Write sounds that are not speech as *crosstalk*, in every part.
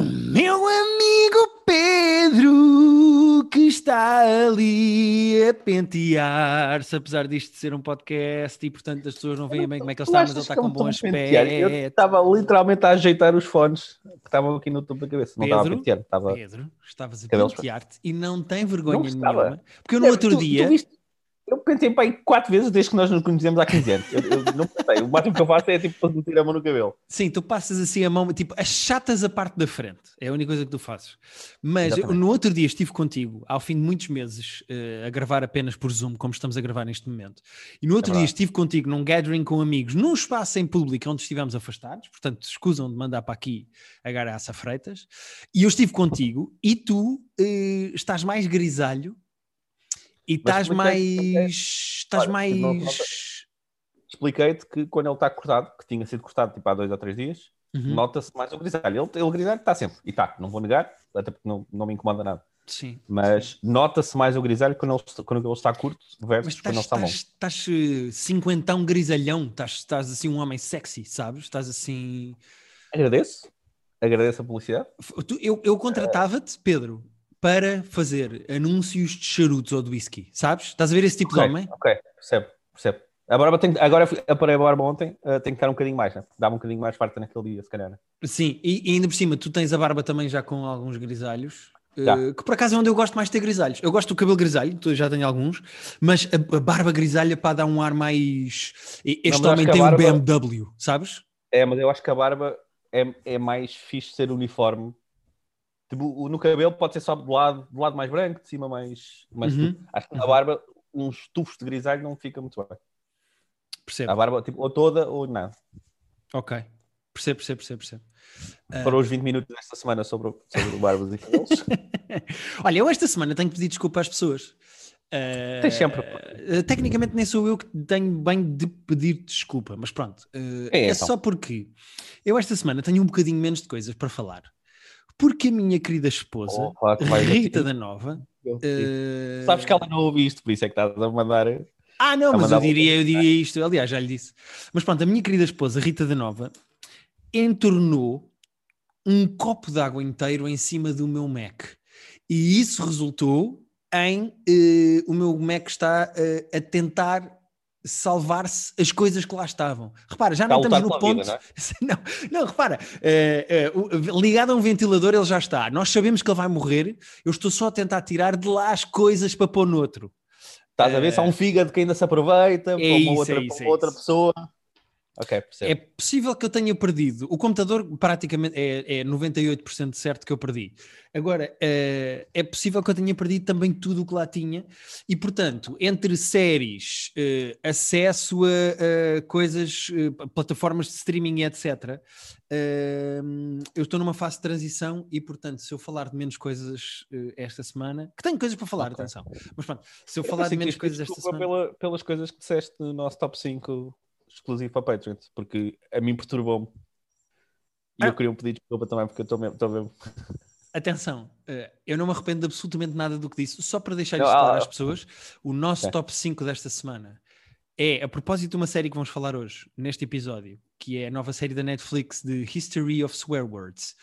o meu amigo Pedro que está ali a pentear-se, apesar disto ser um podcast e portanto as pessoas não veem bem como é que ele está, mas ele está com um bom aspecto. Eu estava literalmente a ajeitar os fones que estavam aqui no topo da cabeça. Não Pedro, estava a pentear, estava... Pedro, estavas a pentear-te e não tem vergonha Não nenhuma. Porque eu no outro Tu- dia. tu viste- Eu pentei para aí quatro vezes desde que nós nos conhecemos há 15 anos. Eu, eu não pentei. O máximo que eu faço é tipo meter a mão no cabelo. Sim, tu passas assim a mão, tipo, achatas a parte da frente. É a única coisa que tu fazes. Mas eu, no outro dia estive contigo, ao fim de muitos meses, eh, a gravar apenas por Zoom, como estamos a gravar neste momento. E no outro dia verdade. estive contigo num gathering com amigos, num espaço em público onde estivemos afastados, portanto, escusam de mandar para aqui a Garaça Freitas. E eu estive contigo e tu eh, estás mais grisalho e estás mais. Estás Olha, mais. não- não Expliquei-te que quando ele está cortado, que tinha sido cortado tipo há dois ou três dias, Uhum. nota-se mais o grisalho. Ele, ele grisalho está sempre. E está, não vou negar, até porque não, não me incomoda nada. Sim. Mas nota-se mais o grisalho quando ele, quando ele está curto versus Mas quando ele estás, está longo. estás, estás eh, cinquentão grisalhão, estás, estás assim um homem sexy, sabes? Estás assim. Agradeço. Agradeço a publicidade. Eu, eu contratava-te, Pedro, para fazer anúncios de charutos ou de whisky, sabes? Estás a ver esse tipo Ok, de homem? ok, percebo, percebo. A barba tem, agora aparei a barba ontem, eh, tem que estar um bocadinho mais, né? Dá-me um bocadinho mais farta naquele dia, se calhar. né? Sim, e, e ainda por cima, tu tens a barba também já com alguns grisalhos. Já. que por acaso é onde eu gosto mais de ter grisalhos. Eu gosto do cabelo grisalho, tu já tenho alguns, mas a, a barba grisalha para dar um ar mais. Este homem tem barba- um BMW, sabes? É, mas eu acho que a barba é, é mais fixe ser uniforme. Tipo, no cabelo pode ser só do lado, do lado mais branco, de cima mais. Uhum, tudo. Acho que uhum. a barba, uns tufos de grisalho não fica muito bem. Percebo. A barba, tipo, ou toda ou nada. Ok. Percebo, percebo, percebo, percebo. Ah. Para os 20 minutos desta semana sobre, o- sobre barbas e cabelos. *laughs* Olha, eu esta semana tenho que pedir desculpa às pessoas. Ah, Tens sempre. ah, tecnicamente nem sou eu que tenho bem de pedir desculpa, mas pronto. ah, É, é então. só porque eu esta semana tenho um bocadinho menos de coisas para falar. Porque a minha querida esposa, Oh, claro que Rita da Nova. Ah, Sabes que ela não ouve isto, por isso é que estás a mandar. Ah, não, mas eu diria, eu diria isto, aliás, já lhe disse. Mas pronto, a minha querida esposa, Rita da Nova, entornou um copo de água inteiro em cima do meu Mac. E isso resultou em eh, o meu Mac está eh, a tentar salvar-se as coisas que lá estavam. Repara, já Está não a estamos no ponto. vida, *laughs* não, não, repara, eh, eh, ligado a um ventilador ele já está. Nós sabemos que ele vai morrer. Eu estou só a tentar tirar de lá as coisas para pôr noutro. Estás a ver se há um fígado que ainda se aproveita para isso, uma outra, é isso, para é outra isso. pessoa. Ok, percebo. É possível que eu tenha perdido. O computador praticamente é, é 98% certo que eu perdi. Agora, eh, é possível que eu tenha perdido também tudo o que lá tinha. E, portanto, entre séries, eh, acesso a, a coisas, eh, plataformas de streaming etc., eh, eu estou numa fase de transição e, portanto, se eu falar de menos coisas esta semana, que tenho coisas para falar, Ok. atenção, mas pronto, se eu Eu falar de menos coisas esta semana. pela- pelas coisas que disseste no nosso top 5 exclusivo para Patreons, porque a mim perturbou-me. E Ah. eu queria um pedir desculpa também, porque eu estou mesmo. Atenção, eh, eu não me arrependo de absolutamente nada do que disse, só para deixar isto claro ah, às pessoas, o nosso ok. top 5 desta semana é, a propósito de uma série que vamos falar hoje, neste episódio, que é a nova série da Netflix de History of Swear Words,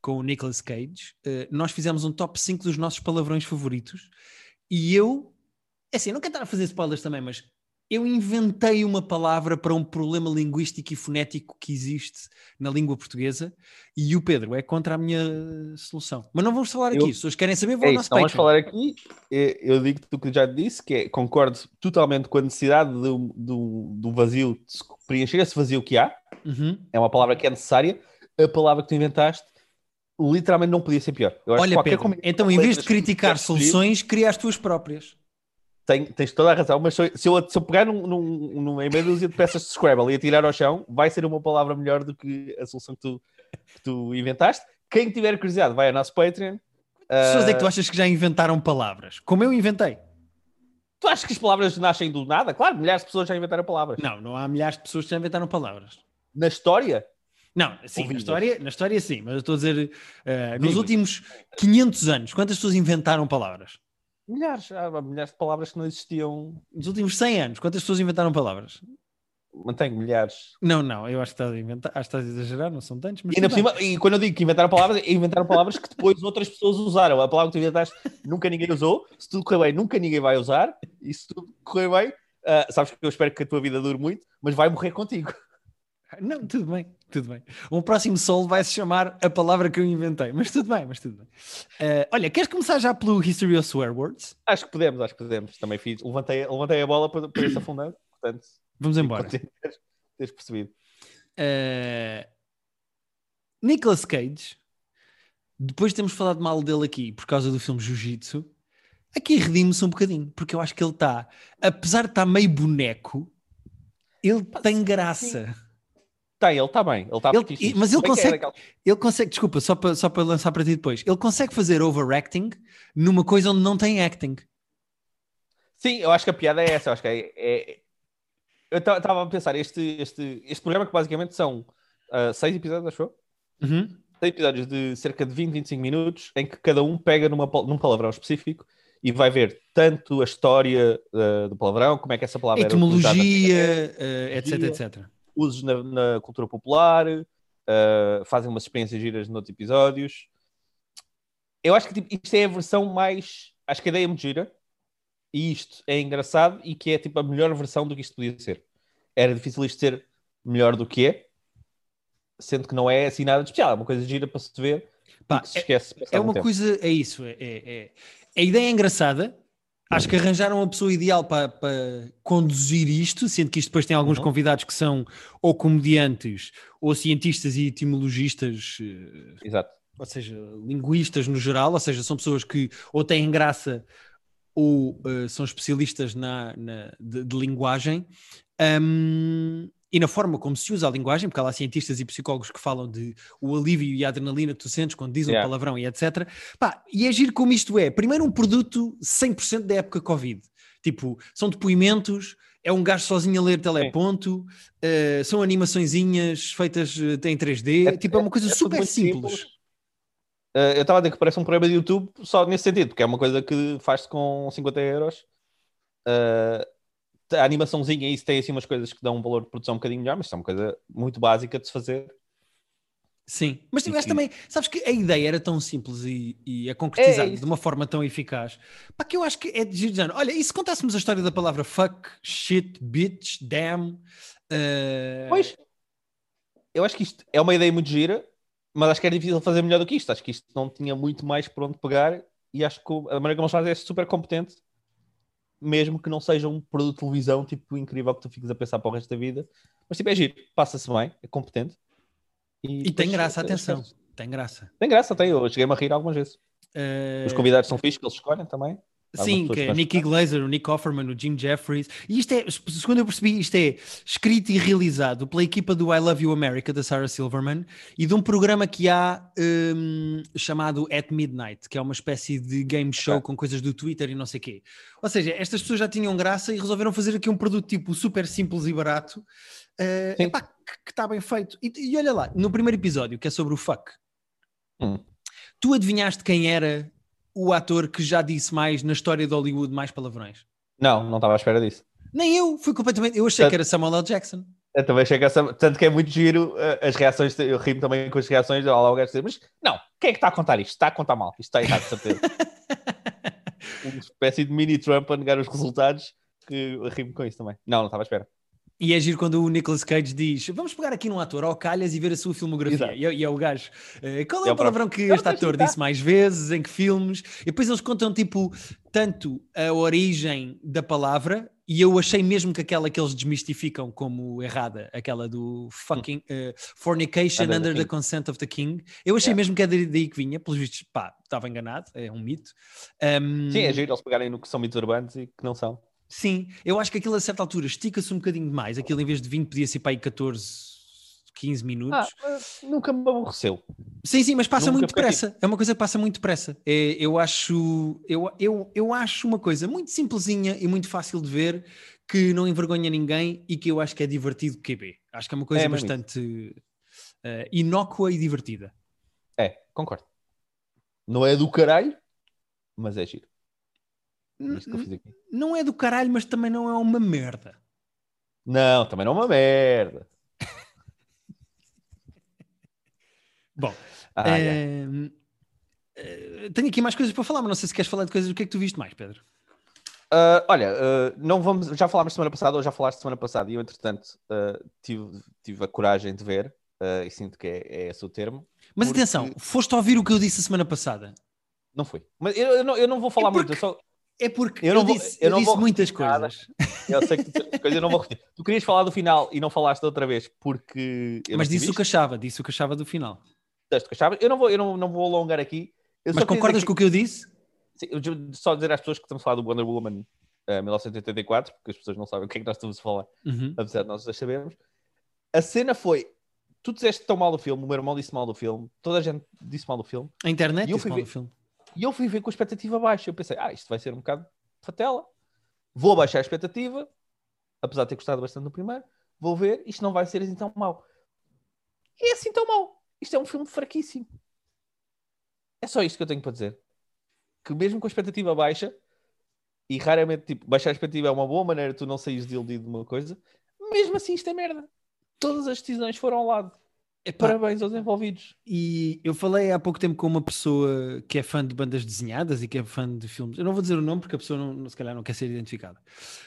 com o Nicolas Cage. Eh, nós fizemos um top 5 dos nossos palavrões favoritos e eu, é assim, eu não quero estar a fazer spoilers também, mas eu inventei uma palavra para um problema linguístico e fonético que existe na língua portuguesa e o Pedro é contra a minha solução. Mas não vamos falar aqui, Eu- se as pessoas querem saber, vão É ao nosso então vamos falar aqui. Eu digo o que já disse, que é, concordo totalmente com a necessidade do, do, do vazio, de se preencher esse vazio que há. Uhum. É uma palavra que é necessária. A palavra que tu inventaste literalmente não podia ser pior. Olha, Pedro, então em vez de criticar soluções, cria as tuas próprias. Tem- tens toda a razão, mas se eu, se eu, pegar num, num, meia dúzia de peças de Scrabble e atirar ao chão, vai ser uma palavra melhor do que a solução que tu, que tu inventaste. Quem tiver curiosidade, vai ao nosso Patreon. Pessoas é que tu Ah, achas que já inventaram palavras? Como eu inventei. tu achas que as palavras nascem do nada? Claro, milhares de pessoas já inventaram palavras. Não, não há milhares de pessoas que já inventaram palavras. Na história, Não, sim, na história, na história sim, mas eu estou a dizer, eh, nos últimos 500 anos, quantas pessoas inventaram palavras? Milhares, há milhares de palavras que não existiam. Nos últimos 100 anos, quantas pessoas inventaram palavras? mantenho milhares. Não, não, eu acho que estás a inventar, acho que estás a exagerar, não são tantos, mas E, cima, e quando eu digo que inventaram palavras, é inventaram palavras que depois outras pessoas usaram. A palavra que tu inventaste nunca ninguém usou. Se tudo correr bem, nunca ninguém vai usar. E se tudo correr bem, ah, sabes que eu espero que a tua vida dure muito, mas vai morrer contigo. Não, tudo bem, tudo bem. Um próximo solo vai se chamar a palavra que eu inventei, mas tudo bem, mas tudo bem. Eh, olha, queres começar já pelo History of Swear Words? Acho que podemos, acho que podemos. Também fiz, levantei, levantei a bola para, para esse afundando. Portanto, Vamos embora. teres- teres percebido. Uh, Nicolas Cage, depois de termos falado mal dele aqui por causa do filme Jiu-Jitsu, aqui redime-se um bocadinho, porque eu acho que ele está, apesar de estar meio boneco, ele tem graça. Tem, ele está bem. Ele está Ele- mas ele é consegue- daquela- Ele consegue, desculpa, só para, só para lançar para ti depois, ele consegue fazer overacting numa coisa onde não tem acting. Sim, eu acho que a piada é essa. Eu acho que é. é- Eu estava a pensar, este, este, este programa que basicamente são ah, seis episódios, acho eu. Uhum. Seis episódios de cerca de 20, 25 minutos, em que cada um pega numa, num palavrão específico e vai ver tanto a história ah, do palavrão, como é que essa palavra era utilizada Etimologia, eh, etc, Etimologia. etc. usos na, na cultura popular, uh, fazem umas experiências giras noutros episódios. Eu acho que tipo, isto é a versão mais. Acho que a ideia é muito gira e isto é engraçado e que é tipo a melhor versão do que isto podia ser. Era difícil isto ser melhor do que é, sendo que não é assim nada de especial, é uma coisa gira para se ver Pá, se esquece. É uma coisa, é isso. É, é- é- A ideia é engraçada. Acho que arranjaram a pessoa ideal para, para conduzir isto, sendo que isto depois tem alguns Uhum. convidados que são ou comediantes, ou cientistas e etimologistas, eh, Exato. ou seja, linguistas no geral, ou seja, são pessoas que ou têm graça ou eh, são especialistas na, na- de, de linguagem. Ahm, e na forma como se usa a linguagem, porque há lá cientistas e psicólogos que falam de o alívio e a adrenalina que tu sentes quando dizem um Yeah. palavrão e etc. Pá, e é giro como isto é. Primeiro, um produto 100% da época Covid. Tipo, são depoimentos, é um gajo sozinho a ler teleponto, eh, são animaçõezinhas feitas eh, em 3D. É- tipo, é uma coisa é tudo super muito simples. Uh, eu estava a dizer que parece um programa de YouTube só nesse sentido, porque é uma coisa que faz-se com 50 euros. Uh, a animaçãozinha, isso tem assim umas coisas que dão um valor de produção um bocadinho melhor, mas isso é uma coisa muito básica de se fazer. Sim, mas tiveste também, sabes que a ideia era tão simples e, e a concretizar É isso. de uma forma tão eficaz, para que eu acho que é de género. Olha, e se contássemos a história da palavra fuck, shit, bitch, damn, eh, Pois, eu acho que isto é uma ideia muito gira, mas acho que era difícil fazer melhor do que isto. Acho que isto não tinha muito mais por onde pegar e acho que a maneira como eles fazem é super competente, mesmo que não seja um produto de televisão tipo incrível que tu fiques a pensar para o resto da vida. Mas tipo, é giro, passa-se bem, é competente. e tem depois, graça, eh, atenção, tem graça. Tem graça, tem. Eu cheguei-me a rir algumas vezes. Eh, Os convidados são fixos, eles escolhem também. Sim, que é Nicky Glazer, o Nick Offerman, o Jim Jeffries. E isto é, segundo eu percebi, isto é escrito e realizado pela equipa do I Love You America, da Sarah Silverman, e de um programa que há hum, chamado At Midnight, que é uma espécie de game show Ok. com coisas do Twitter e não sei o quê. Ou seja, estas pessoas já tinham graça e resolveram fazer aqui um produto tipo super simples e barato, Sim. epá, que está bem feito. E, e olha lá, no primeiro episódio, que é sobre o fuck, Hum. tu adivinhaste quem era o ator que já disse mais na história de Hollywood mais palavrões? Não, não estava à espera disso. Nem eu, fui completamente. Eu achei Tanto- que era Samuel L. Jackson. Eu também achei que essa... Tanto que é muito giro eh, as reações. Eu rimo também com as reações. Olha lá o gajo dizer, mas não, quem é que está a contar isto? Está a contar mal. Isto está errado, de certeza. *laughs* Uma espécie de mini Trump a negar os resultados. Que eu rimo com isso também. Não, não estava à espera. E é giro quando o Nicolas Cage diz: Vamos pegar aqui num ator ao calhas e ver a sua filmografia. E, é- e é o gajo: "Eh, Qual é É o palavrão que Não, este ator tá. disse mais vezes? Em que filmes? E depois eles contam, tipo, tanto a origem da palavra. E eu achei mesmo que aquela que eles desmistificam como errada, aquela do fucking eh, fornication Under the the consent of the king, eu achei Yeah. mesmo que é daí daí que vinha, pelos vistos, pá, estava enganado, é um mito. Um, Sim, é giro eles pegarem no que são mitos urbanos e que não são. Sim, eu acho que aquilo a certa altura estica-se um bocadinho demais. Aquilo em vez de 20 podia ser para aí 14, 15 minutos. Ah, mas nunca me aborreceu. sim, sim, mas passa nunca muito fiquei depressa. É uma coisa que passa muito depressa. É, eu, acho, eu, eu, eu acho uma coisa muito simplesinha e muito fácil de ver que não envergonha ninguém e que eu acho que é divertido QB. Acho que é uma coisa É bastante eh, inócua e divertida. É, concordo. Não é do caralho, mas é giro. É isto que eu fiz aqui. Não é do caralho, mas também não é uma merda. Não, também não é uma merda. *laughs* Bom, Ah, é. eh, tenho aqui mais coisas para falar, mas não sei se queres falar de coisas. O que é que tu viste mais, Pedro? Ah, olha, ah, não vamos, já falámos semana passada, ou já falaste semana passada, e eu, entretanto, ah, tive, tive a coragem de ver, e sinto que é, é esse o termo. Mas Porque- atenção, foste ouvir o que eu disse a semana passada. Não foi. Mas eu, eu não, eu não vou falar É muito, porque- eu, só, É porque Eu eu, não vou- disse, eu eu não disse vou muitas coisas. eu sei que tu, *laughs* coisa eu não vou repetir. Tu querias falar do final e não falaste da outra vez porque. Mas disse o que achava, disse o que achava do final. disseste o que achavas. Eu não vou, eu não, não vou alongar aqui. Eu Mas concordas com o que eu disse? sim, só dizer às pessoas que estamos a falar do Wonder Woman eh, 1984, porque as pessoas não sabem o que é que nós estamos a falar, Uhum. apesar de nós já sabermos. A cena foi. Tu disseste tão mal do filme, o meu irmão disse mal do filme, toda a gente disse mal do filme. A internet E eu disse fui mal ver- do filme. E eu fui ver com a expectativa baixa. Eu pensei, ah, isto vai ser um bocado fatela. Vou baixar a expectativa, apesar de ter gostado bastante do primeiro. Vou ver, isto não vai ser assim tão mau. E é assim tão mau. Isto é um filme fraquíssimo. É só isto que eu tenho para dizer. Que mesmo com a expectativa baixa, e raramente, tipo, baixar a expectativa é uma boa maneira de tu não saís desiludido de uma coisa, mesmo assim isto é merda. Todas as decisões foram ao lado. Epá, Parabéns aos envolvidos. E eu falei há pouco tempo com uma pessoa que é fã de bandas desenhadas e que é fã de filmes. Eu não vou dizer o nome porque a pessoa não, se calhar não quer ser identificada.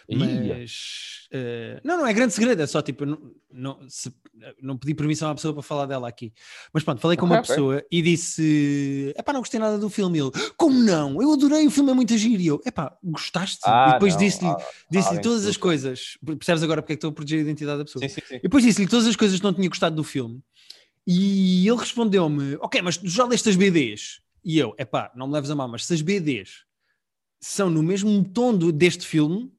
Mas eh, não, não é grande segredo, é só tipo, não, não, se- não pedi permissão à pessoa para falar dela aqui. Mas pronto, falei com uma ok. pessoa e disse: Epá, não gostei nada do filme. Ele, como não? Eu adorei o filme, é muito giro. E eu, epá, gostaste? Ah, e depois disse-lhe Ah, disse alguém todas as coisas. Percebes agora porque é que estou a proteger a identidade da pessoa? Sim, sim, sim. E depois disse-lhe todas as coisas que não tinha gostado do filme. E ele respondeu-me: Ok, mas tu já leste as BDs? E eu: Epá, não me leves a mal, mas se as BDs são no mesmo tom do- deste filme,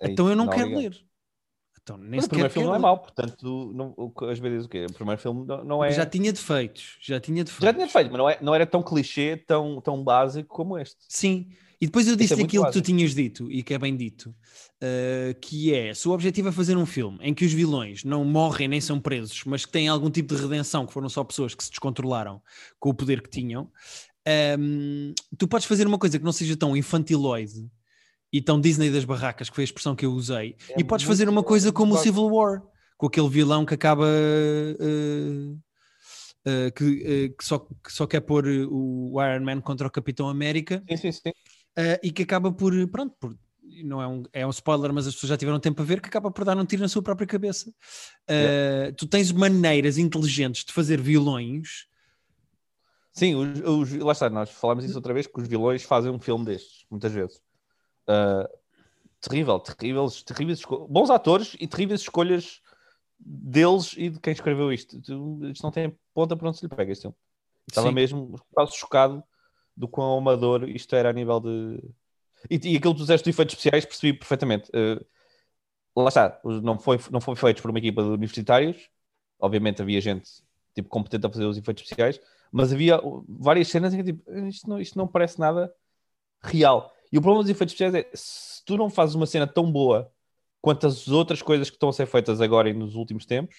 É então eu não, quero obrigado. ler. Então nem o primeiro filme quero não é mau, portanto, não, as vezes o quê? O primeiro filme não, não é. Já Já, tinha defeitos, já tinha defeitos. tinha feito, mas não, é, não era tão clichê, tão, tão básico como este. Sim, e depois eu é disse muito aquilo que tu básico. tinhas dito e que é bem dito, uh, que é, se o objetivo é fazer um filme em que os vilões não morrem nem são presos, mas que têm algum tipo de redenção, que foram só pessoas que se descontrolaram com o poder que tinham, um, tu podes fazer uma coisa que não seja tão infantiloide e tão Disney das barracas, que foi a expressão que eu usei, É e podes fazer uma coisa como o. Civil War, com aquele vilão que acaba... uh, uh, que, uh, que só, que só quer pôr o Iron Man contra o Capitão América Sim, sim, sim. E que acaba por, pronto, por, não é um, é um spoiler, mas as pessoas já tiveram tempo a ver, que acaba por dar um tiro na sua própria cabeça. Tu tens maneiras inteligentes de fazer vilões. Sim, os, os- lá está, nós falámos isso outra vez, que os vilões fazem um filme destes, muitas vezes. Ah, terrível, terríveis, terríveis bons atores e terríveis escolhas deles e de quem escreveu isto. Isto não tem ponta para onde se lhe pega este filme. Estava Sim. mesmo quase chocado do quão amador isto era a nível de. E, e aquilo que tu disseste de efeitos especiais percebi perfeitamente. Uh, lá está, não foi, não foi feito por uma equipa de universitários. Obviamente havia gente tipo, competente a fazer os efeitos especiais, mas havia uh, várias cenas em que tipo, isto, não, isto não parece nada real. E o problema dos efeitos especiais é se tu não fazes uma cena tão boa quanto as outras coisas que estão a ser feitas agora e nos últimos tempos,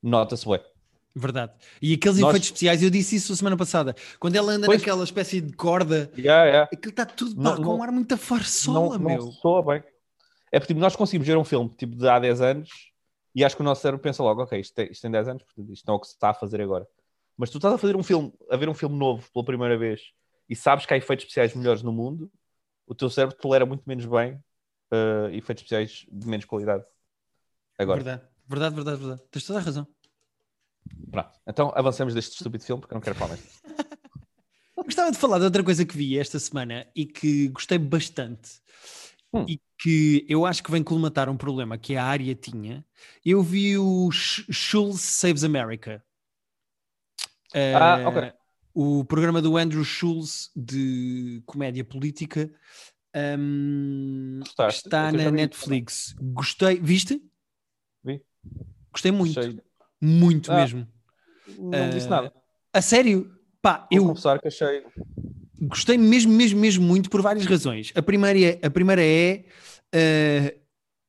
nota-se bem. Verdade. E aqueles Nós- efeitos especiais, eu disse isso a semana passada, quando ela anda Pois. naquela espécie de corda, Yeah, yeah. aquilo está tudo pá, Não- com não- um ar muito não, farsola, não meu. soa bem. É porque tipo, nós conseguimos ver um filme tipo, de há 10 anos e acho que o nosso cérebro pensa logo, ok, isto tem, isto tem 10 anos, portanto, isto não é o que se está a fazer agora. Mas tu estás a fazer um filme, a ver um filme novo pela primeira vez e sabes que há efeitos especiais melhores no mundo, o teu cérebro tolera muito menos bem eh, efeitos especiais de menos qualidade. Agora, Verdade, verdade, verdade, verdade. Tens toda a razão. pronto. Então avancemos deste estúpido filme porque eu não quero falar mais. *laughs* Gostava de falar de outra coisa que vi esta semana e que gostei bastante Hum. e que eu acho que vem colmatar um problema que a área tinha. Eu vi o Sch- Schulz Saves America. Ah, Eh, ok. O programa do Andrew Schulz de comédia política Gostaste? está na vi Netflix. Gostei, viste? Vi. Gostei muito, Achei- muito Ah, mesmo. Não disse Eh, nada. A sério, pá, Vou eu confessar que achei. gostei mesmo, mesmo, mesmo muito por várias razões. A primeira é, a primeira é, eh,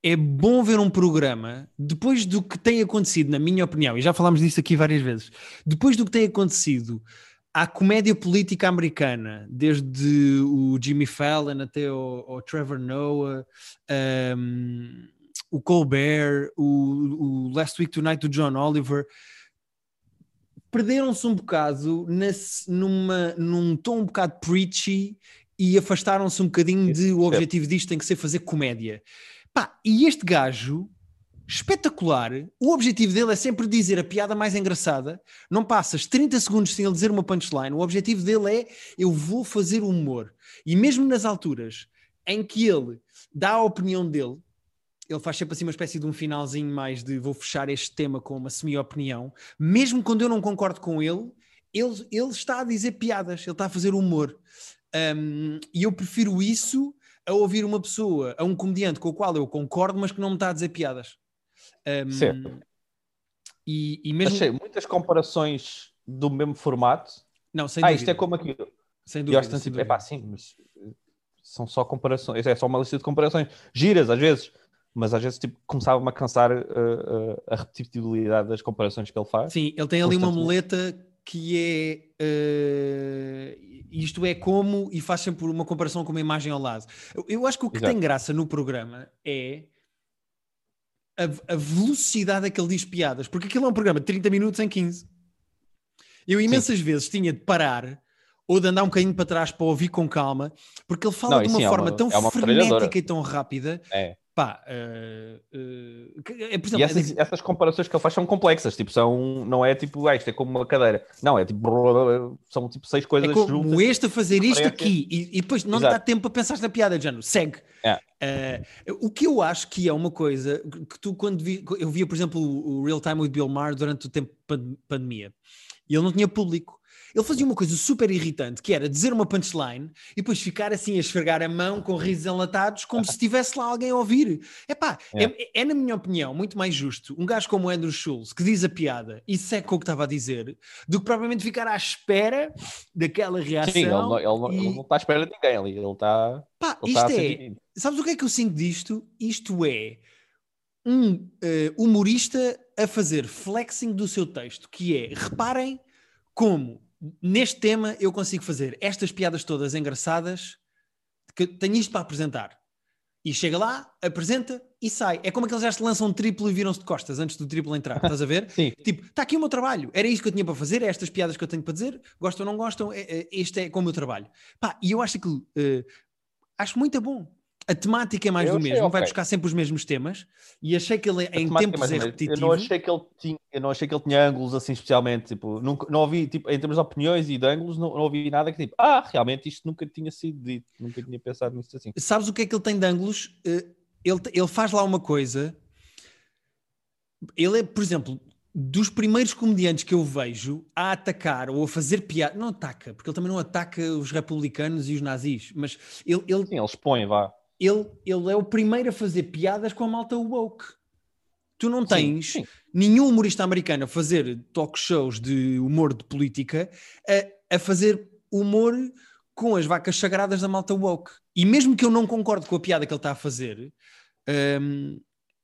é bom ver um programa depois do que tem acontecido, na minha opinião, e já falámos disso aqui várias vezes, depois do que tem acontecido à comédia política americana, desde o Jimmy Fallon até o, Trevor Noah, ehm, o Colbert, o, o Last Week Tonight do John Oliver, perderam-se um bocado nesse, numa, num tom um bocado preachy e afastaram-se um bocadinho de o objetivo disto tem que ser fazer comédia. Pá, e este gajo, espetacular, o objetivo dele é sempre dizer a piada mais engraçada, não passas 30 segundos sem ele dizer uma punchline, o objetivo dele é eu vou fazer humor. E mesmo nas alturas em que ele dá a opinião dele, ele faz sempre assim uma espécie de um finalzinho mais de vou fechar este tema com uma semi-opinião, mesmo quando eu não concordo com ele, ele, ele está a dizer piadas, ele está a fazer humor. Um, e eu prefiro isso a ouvir uma pessoa, a um comediante com o qual eu concordo, mas que não me está a dizer piadas. Um, certo. E, e mesmo... Achei muitas comparações do mesmo formato. Não, sem ah, dúvida. isto é como aquilo. Sem dúvida. E tipo, é pá, sim, mas são só comparações, é só uma lista de comparações giras às vezes, mas às vezes tipo, começava-me a cansar uh, uh, a repetibilidade das comparações que ele faz. Sim, ele tem ali uma muleta que é uh, isto é como e faz sempre uma comparação com uma imagem ao lado. Eu, eu acho que o que Exato. tem graça no programa é a, a, velocidade a que ele diz piadas, porque aquilo é um programa de 30 minutos em 15. Eu imensas Sim. vezes tinha de parar ou de andar um bocadinho para trás para ouvir com calma, porque ele fala Não, de uma sim, forma é uma, tão é frenética e tão rápida é. Pá, uh, uh, é, por exemplo, e essas, é... essas, comparações que ele faz são complexas, tipo, são, não é tipo, ah, isto é como uma cadeira, não, é tipo, são tipo seis coisas é como juntas. este a fazer isto aqui, e, e depois não Exato. dá tempo para pensar na piada, Jano, segue. É. Uh, o que eu acho que é uma coisa que tu, quando vi, eu via, por exemplo, o, o Real Time with Bill Maher durante o tempo de pandemia, e ele não tinha público. Ele fazia uma coisa super irritante, que era dizer uma punchline e depois ficar assim a esfregar a mão com risos enlatados, como se tivesse lá alguém a ouvir. Epá, é. É, é, na minha opinião, muito mais justo um gajo como o Andrew Schultz, que diz a piada e segue com o que estava a dizer, do que propriamente ficar à espera daquela reação. Sim, ele não, ele não, e... ele não está à espera de ninguém ali, ele está. Pá, ele isto está é. Sabes o que é que eu sinto disto? Isto é um uh, humorista a fazer flexing do seu texto, que é, reparem como neste tema eu consigo fazer estas piadas todas engraçadas que tenho isto para apresentar. E chega lá, apresenta e sai. É como aqueles já se lançam um triplo e viram-se de costas antes do triplo entrar. Estás a ver? *laughs* Sim. Tipo, está aqui o meu trabalho. Era isto que eu tinha para fazer, é estas piadas que eu tenho para dizer. Gostam ou não gostam? É, é, este é como o meu trabalho. Pá, e eu acho que uh, acho muito bom a temática é mais eu do mesmo, okay. vai buscar sempre os mesmos temas e achei que ele é em tempos é repetitivo. Eu não achei que ele tinha, eu não achei que ele tinha ângulos assim especialmente, tipo, nunca, não ouvi, tipo, em termos de opiniões e de ângulos, não, não, ouvi nada que tipo, ah, realmente isto nunca tinha sido dito, nunca tinha pensado nisso assim. Sabes o que é que ele tem de ângulos? Eh, ele, ele faz lá uma coisa, ele é, por exemplo, dos primeiros comediantes que eu vejo a atacar ou a fazer piada, não ataca, porque ele também não ataca os republicanos e os nazis, mas ele. ele Sim, ele expõe, vá ele, ele é o primeiro a fazer piadas com a malta woke. Tu não tens sim, sim. nenhum humorista americano a fazer talk shows de humor de política a, a fazer humor com as vacas sagradas da malta woke. E mesmo que eu não concorde com a piada que ele está a fazer, um,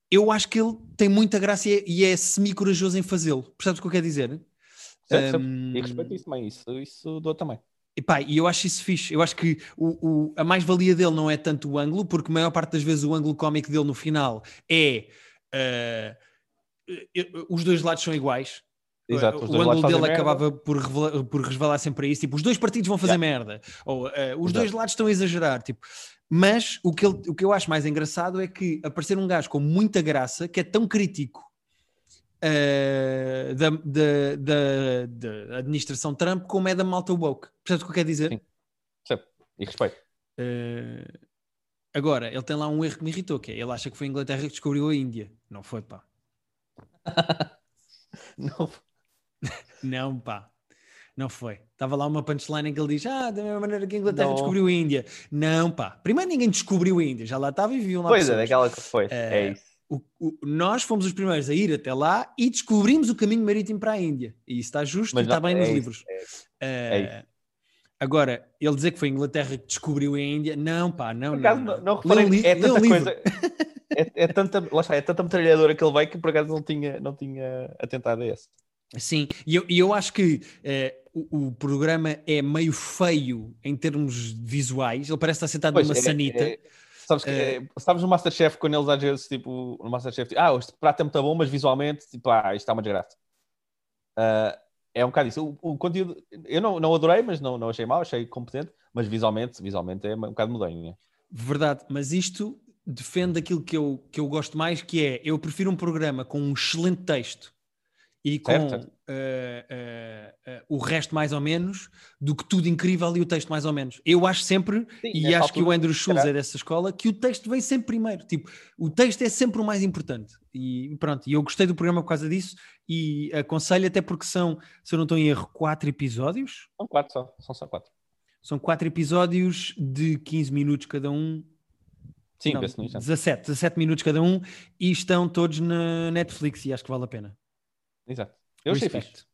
eu acho que ele tem muita graça e é, e é semi-corajoso em fazê-lo. Percebes o que eu quero dizer? Certo, um, E respeito isso também, isso, isso dou também. E, pá, e eu acho isso fixe. Eu acho que o, o a mais-valia dele não é tanto o ângulo, porque a maior parte das vezes o ângulo cómico dele no final é uh, os dois lados são iguais. Exato, o ângulo dele acabava por, revelar, por resvalar sempre a isso, tipo, os dois partidos vão fazer yeah. merda, ou uh, os Exato. dois lados estão a exagerar, tipo, mas o que, ele, o que eu acho mais engraçado é que aparecer um gajo com muita graça, que é tão crítico uh, da, da, da, da, administração Trump como é da malta woke. Percebes o que eu quero dizer? Sim, Percebo. e respeito. Uh, agora, ele tem lá um erro que me irritou, que é, ele acha que foi a Inglaterra que descobriu a Índia. Não foi, pá. *laughs* Não. *laughs* Não, pá. Não foi. Estava lá uma punchline em que ele diz: Ah, da mesma maneira que a Inglaterra não. descobriu a Índia. Não, pá. Primeiro ninguém descobriu a Índia, já lá estava e viviam lá. Pois é, daquela que foi. Uh, é isso o, o, nós fomos os primeiros a ir até lá e descobrimos o caminho marítimo para a Índia. E isso está justo Mas e está bem é nos isso, livros. É, é agora, ele dizer que foi a Inglaterra que descobriu a Índia, não, pá, não. Por acaso, não, não, não reparei, é tanta coisa. é, é, tanta, lá está, é tanta metralhadora que ele vai que por acaso não tinha, não tinha atentado a esse. Sim, e eu, eu acho que uh, o, o, programa é meio feio em termos visuais. Ele parece estar sentado pois, numa é, sanita. Sabes Sabes, que, Eh, é, sabes no Masterchef, quando eles às vezes, tipo, no Masterchef, tipo, ah, este prato é muito bom, mas visualmente, tipo, ah, isto está uma desgraça. Ah, é um bocado isso. O, o conteúdo, eu não, não adorei, mas não, não achei mau, achei competente, mas visualmente, visualmente é um bocado mudinho. Verdade, mas isto defende aquilo que eu, que eu gosto mais, que é, eu prefiro um programa com um excelente texto e com eh, eh, eh, o resto mais ou menos, do que tudo incrível e o texto mais ou menos. Eu acho sempre, e nessa acho que o Andrew calhar. é dessa escola, que o texto vem sempre primeiro. Tipo, o texto é sempre o mais importante. E pronto, e eu gostei do programa por causa disso e aconselho até porque são, se eu não estou em erro, quatro episódios. São quatro só, são só quatro. São quatro episódios de 15 minutos cada um. Sim, Não, penso nisso. 17, 17 minutos cada um e estão todos na Netflix e acho que vale a pena. Exato. Eu achei Respect.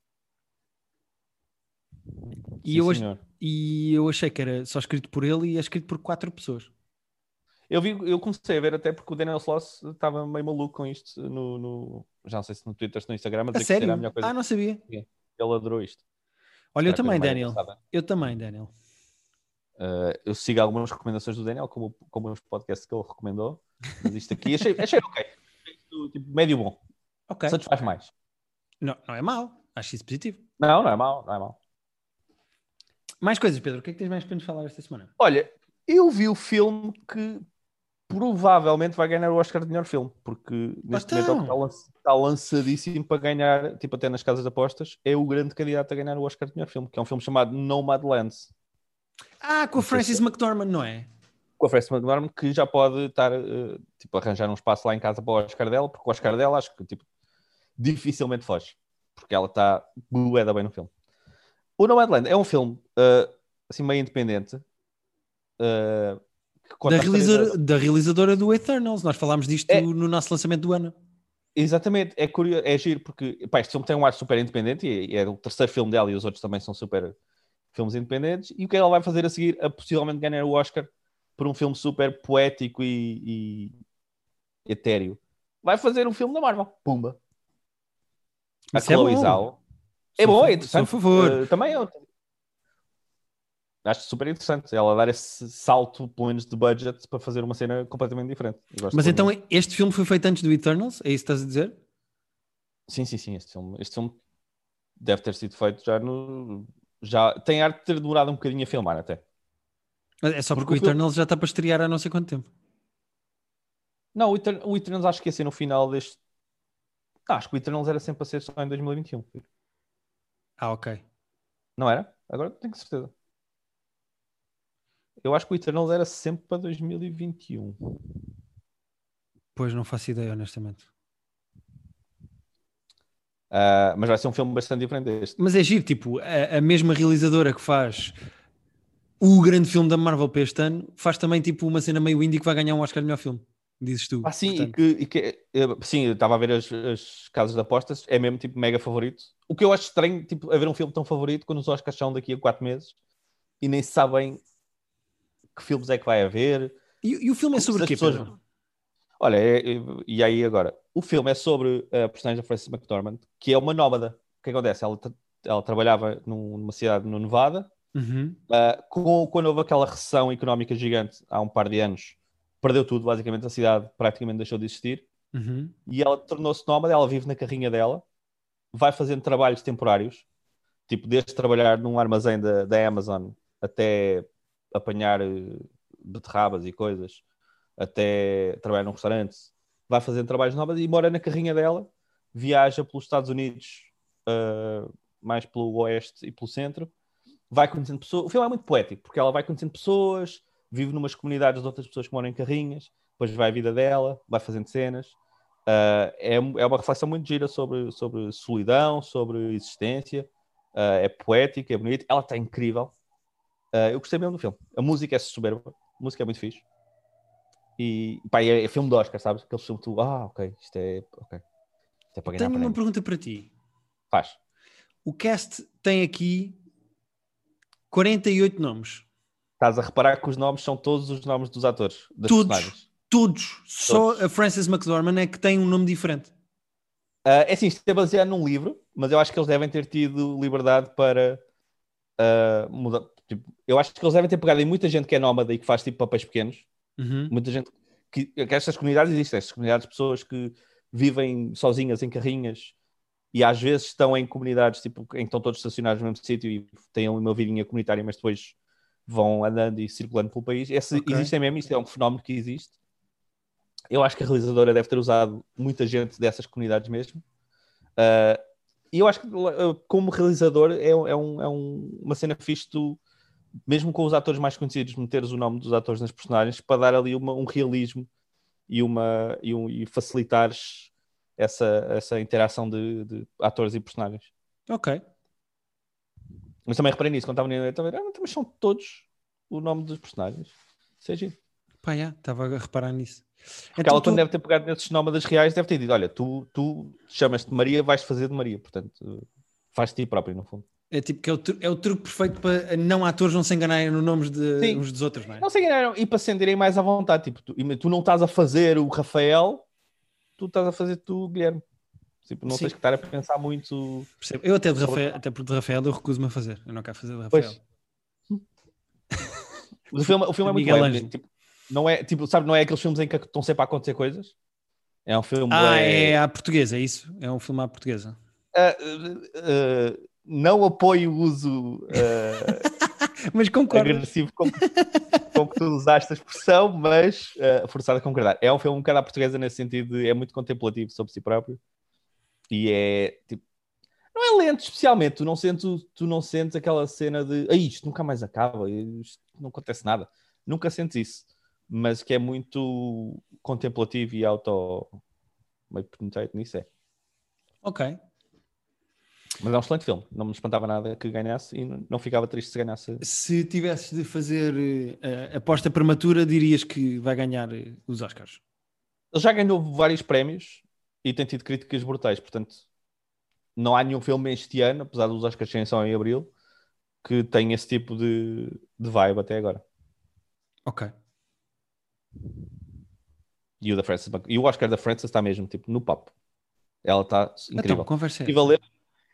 E Sim, eu, ach- e eu achei que era só escrito por ele e é escrito por quatro pessoas. Eu, vi, eu comecei a ver até porque o Daniel Sloss estava meio maluco com isto no, no- já não sei se no Twitter, se no Instagram, mas A sério? a melhor coisa. Ah, não sabia. Ele adorou isto. Olha, eu Era também, Daniel. Eu também, Daniel. Uh, eu sigo algumas recomendações do Daniel, como, como os podcasts que ele recomendou. Mas isto aqui achei, achei ok. *laughs* Tipo, médio bom. Ok. Satisfaz mais. Não, não é mau. Acho isso positivo. Não, não é mau, não é mau. Mais coisas, Pedro. O que é que tens mais para nos falar esta semana? Olha, eu vi o filme que provavelmente vai ganhar o Oscar de melhor filme, porque neste Então. momento é está, lan- está lançadíssimo para ganhar, tipo até nas casas de apostas, é o grande candidato a ganhar o Oscar de melhor filme, que é um filme chamado Nomadlands, Ah, com a Frances se- McDormand, não é? com a Frances McDormand, que já pode estar, eh, tipo, arranjar um espaço lá em casa para o Oscar dela, porque o Oscar dela acho que, tipo, dificilmente foge, porque ela está bué bem no filme. O Nomadland é um filme, eh, assim, meio independente, conta Da realizadora, da realizadora do Eternals. Nós falámos disto É. no nosso lançamento do ano. Exatamente, é curioso, é giro porque pá, este filme tem um ar super independente e é o terceiro filme dela e os outros também são super filmes independentes. E o que ela vai fazer a seguir? A possivelmente ganhar o Oscar por um filme super poético e, e etéreo. Vai fazer um filme da Marvel. Pumba. A Isso é Chloe bom. Zhao. É bom, é fa- interessante. a favor. Uh, também eu acho super interessante ela dar esse salto, pelo menos de budget, para fazer uma cena completamente diferente. Mas então este filme foi feito antes do Eternals? É isso que estás a dizer? Sim, sim, sim. Este filme, este filme deve ter sido feito já no. Já tem arte de ter demorado um bocadinho a filmar até. É só porque, Porque o Eternals já está para estrear há não sei quanto tempo. Não, o, Etern o Eternals acho que ia ser no final deste. Ah, acho que o Eternals era sempre a ser só em 2021. Ah, ok. Não era? Agora tenho certeza. Eu acho que o Eternals era sempre para 2021. Pois não faço ideia, honestamente. Ah, mas vai ser um filme bastante diferente deste. Mas é giro, tipo, a, a mesma realizadora que faz o grande filme da Marvel para este ano faz também tipo uma cena meio indie que vai ganhar um Oscar de melhor filme. Dizes tu. Ah, sim, e portanto. que, e que- eu- sim, estava a ver as, as casas de apostas, é mesmo tipo mega favorito. O que eu acho estranho, tipo, haver um filme tão favorito quando os Oscars são daqui a 4 meses e nem sabem que filmes é que vai haver. E, e o filme é sobre o quê, pessoas- Pedro? Olha, é- é- e aí agora, o filme é sobre a personagem da Frances McDormand, que é uma nómada. O que acontece? Ela, ela trabalhava num- numa cidade no Nevada, Uhum. Uh, com- quando houve aquela recessão económica gigante há um par de anos, perdeu tudo, basicamente a cidade praticamente deixou de existir Uhum. e ela tornou-se nómada, ela vive na carrinha dela, vai fazendo trabalhos temporários, tipo desde trabalhar num armazém da, da Amazon até apanhar eh, beterrabas e coisas, até trabalhar num restaurante, vai fazendo trabalhos nómadas e mora na carrinha dela, viaja pelos Estados Unidos, uh, mais pelo oeste e pelo centro, vai conhecendo pessoas. O filme é muito poético, porque ela vai conhecendo pessoas, vive numas comunidades de outras pessoas que moram em carrinhas, depois vai a vida dela, vai fazendo cenas. Uh, é, é uma reflexão muito gira sobre, sobre solidão, sobre existência. Uh, é poética, é bonito. Ela está incrível. Uh, eu gostei mesmo do filme. A música é soberba, a música é muito fixe. E pá, é, é filme de Oscar, sabes? Aquele filme que tu, ah, ok, isto é, ok. Isto é para ganhar Tenho uma pergunta para ti. Faz. O cast tem aqui 48 nomes. Estás a reparar que os nomes são todos os nomes dos atores, das Todos. personagens. Todos. Só Todos. a Frances McDormand é que tem um nome diferente. Ah, é assim, isto é baseado num livro, mas eu acho que eles devem ter tido liberdade para ah, mudar. Tipo, eu acho que eles devem ter pegado em muita gente que é nómada e que faz tipo papéis pequenos Uhum. Muita gente que, que estas comunidades existem, estas comunidades de pessoas que vivem sozinhas em carrinhas e às vezes estão em comunidades tipo, em que estão todos estacionados no mesmo sítio e têm uma vidinha comunitária, mas depois vão andando e circulando pelo país. Esse, Ok. Existem mesmo, isto é um fenómeno que existe. Eu acho que a realizadora deve ter usado muita gente dessas comunidades mesmo. Ah, e eu acho que, como realizador, é, é um- é um- uma cena fixe tu, mesmo com os atores mais conhecidos, meteres o nome dos atores nas personagens para dar ali uma- um realismo e, uma, e, um, e facilitares essa, essa interação de, de atores e personagens. Ok. Mas também reparei nisso, quando estava na estava a ver, ah, mas são todos o nome dos personagens. Seja Pá, já, estava a reparar nisso. Porque Então ela, tu- quando deve ter pegado nesses nómadas reais, deve ter dito: Olha, tu, tu chamas-te Maria, vais fazer de Maria. Portanto, faz-te ti próprio, no fundo. É tipo que é o, é o truque perfeito para não atores não se enganarem nos nomes de Sim. uns dos outros, não é? Não se enganaram, e para se mais à vontade. Tipo, tu, tu não estás a fazer o Rafael, tu estás a fazer tu, Guilherme. Tipo, não Sim. tens que estar a pensar muito. Percebo. Eu até de Rafael, até porque de Rafael eu recuso-me a fazer. Eu não quero fazer de Rafael. *laughs* Pois. O filme, o filme é muito Miguel leve. Tipo, não é, tipo, sabe, não é aqueles filmes em que estão sempre a acontecer coisas. É um filme. Ah, bué- é à portuguesa, é isso? É um filme à portuguesa. Ah, ah, não apoio o uso *laughs* Mas concordo. agressivo com, com que tu usaste a expressão, mas uh, forçado a concordar. É um filme um bocado à portuguesa nesse sentido, de, é muito contemplativo sobre si próprio e é tipo. Não é lento, especialmente. Tu não sentes, tu não sentes aquela cena de "Ai, isto nunca mais acaba, isto não acontece nada. Nunca sentes isso, mas que é muito contemplativo e auto meio penetrate nisso é. Ok. Mas é um excelente filme, não me espantava nada que ganhasse e não ficava triste se ganhasse. Se tivesses de fazer a aposta prematura, dirias que vai ganhar eh, os Oscars. Ele já ganhou vários prémios e tem tido críticas brutais, portanto, não há nenhum filme este ano, apesar dos Oscars serem só em abril, que tenha esse tipo de, de vibe até agora. Ok. E o da Frances e o Oscar da Frances está mesmo tipo no papo. Ela está incrível. Então, conversa é Estive a ler,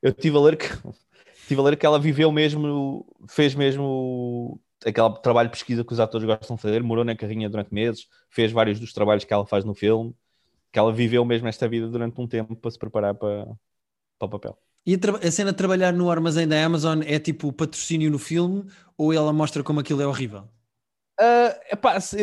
eu estive a ler que *laughs* estive a ler que ela viveu mesmo, fez mesmo aquele trabalho de pesquisa que os atores gostam de fazer, morou na carrinha durante meses, fez vários dos trabalhos que ela faz no filme, que ela viveu mesmo esta vida durante um tempo para se preparar para, para o papel. E a, a cena de trabalhar no armazém da Amazon é tipo patrocínio no filme ou ela mostra como aquilo é horrível? Ah, epá, se-